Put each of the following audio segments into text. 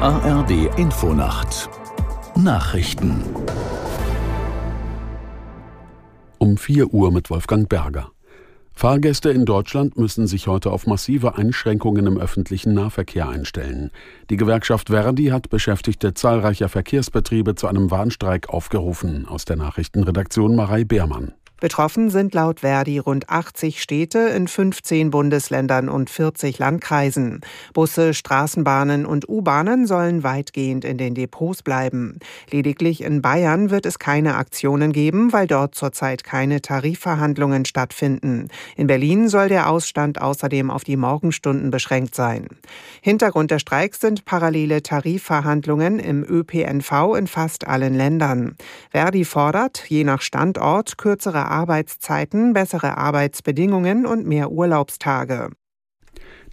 ARD Infonacht Nachrichten um 4 Uhr mit Wolfgang Berger. Fahrgäste in Deutschland müssen sich heute auf massive Einschränkungen im öffentlichen Nahverkehr einstellen. Die Gewerkschaft Verdi hat Beschäftigte zahlreicher Verkehrsbetriebe zu einem Warnstreik aufgerufen. Aus der Nachrichtenredaktion Marei Beermann. Betroffen sind laut Verdi rund 80 Städte in 15 Bundesländern und 40 Landkreisen. Busse, Straßenbahnen und U-Bahnen sollen weitgehend in den Depots bleiben. Lediglich in Bayern wird es keine Aktionen geben, weil dort zurzeit keine Tarifverhandlungen stattfinden. In Berlin soll der Ausstand außerdem auf die Morgenstunden beschränkt sein. Hintergrund der Streiks sind parallele Tarifverhandlungen im ÖPNV in fast allen Ländern. Verdi fordert, je nach Standort kürzere Arbeitszeiten, bessere Arbeitsbedingungen und mehr Urlaubstage.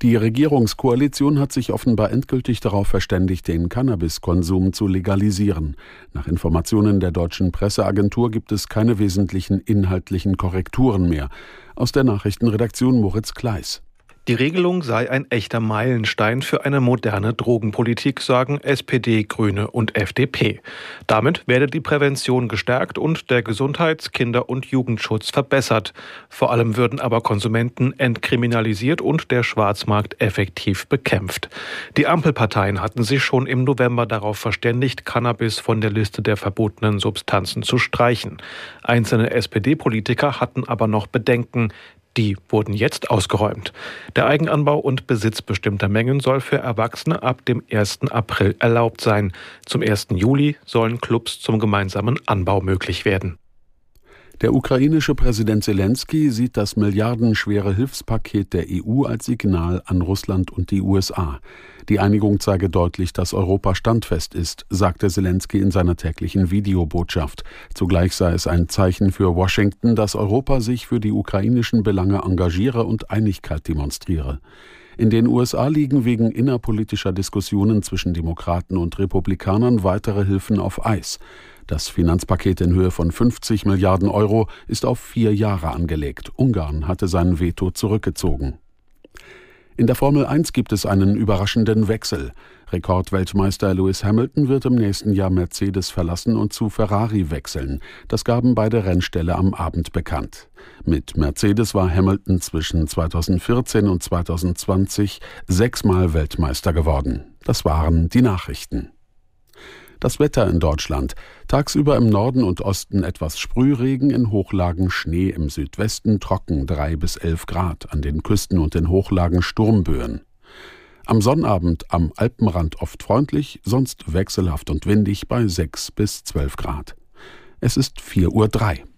Die Regierungskoalition hat sich offenbar endgültig darauf verständigt, den Cannabiskonsum zu legalisieren. Nach Informationen der deutschen Presseagentur gibt es keine wesentlichen inhaltlichen Korrekturen mehr. Aus der Nachrichtenredaktion Moritz Kleis. Die Regelung sei ein echter Meilenstein für eine moderne Drogenpolitik, sagen SPD, Grüne und FDP. Damit werde die Prävention gestärkt und der Gesundheits-, Kinder- und Jugendschutz verbessert. Vor allem würden aber Konsumenten entkriminalisiert und der Schwarzmarkt effektiv bekämpft. Die Ampelparteien hatten sich schon im November darauf verständigt, Cannabis von der Liste der verbotenen Substanzen zu streichen. Einzelne SPD-Politiker hatten aber noch Bedenken. Die wurden jetzt ausgeräumt. Der Eigenanbau und Besitz bestimmter Mengen soll für Erwachsene ab dem 1. April erlaubt sein. Zum 1. Juli sollen Clubs zum gemeinsamen Anbau möglich werden. Der ukrainische Präsident Zelensky sieht das milliardenschwere Hilfspaket der EU als Signal an Russland und die USA. Die Einigung zeige deutlich, dass Europa standfest ist, sagte Zelensky in seiner täglichen Videobotschaft. Zugleich sei es ein Zeichen für Washington, dass Europa sich für die ukrainischen Belange engagiere und Einigkeit demonstriere. In den USA liegen wegen innerpolitischer Diskussionen zwischen Demokraten und Republikanern weitere Hilfen auf Eis. Das Finanzpaket in Höhe von 50 Milliarden Euro ist auf vier Jahre angelegt. Ungarn hatte sein Veto zurückgezogen. In der Formel 1 gibt es einen überraschenden Wechsel. Rekordweltmeister Lewis Hamilton wird im nächsten Jahr Mercedes verlassen und zu Ferrari wechseln. Das gaben beide Rennställe am Abend bekannt. Mit Mercedes war Hamilton zwischen 2014 und 2020 sechsmal Weltmeister geworden. Das waren die Nachrichten. Das Wetter in Deutschland. Tagsüber im Norden und Osten etwas Sprühregen, in Hochlagen Schnee, im Südwesten trocken 3 bis 11 Grad, an den Küsten und den Hochlagen Sturmböen. Am Sonnabend am Alpenrand oft freundlich, sonst wechselhaft und windig bei 6 bis 12 Grad. Es ist 4.03 Uhr.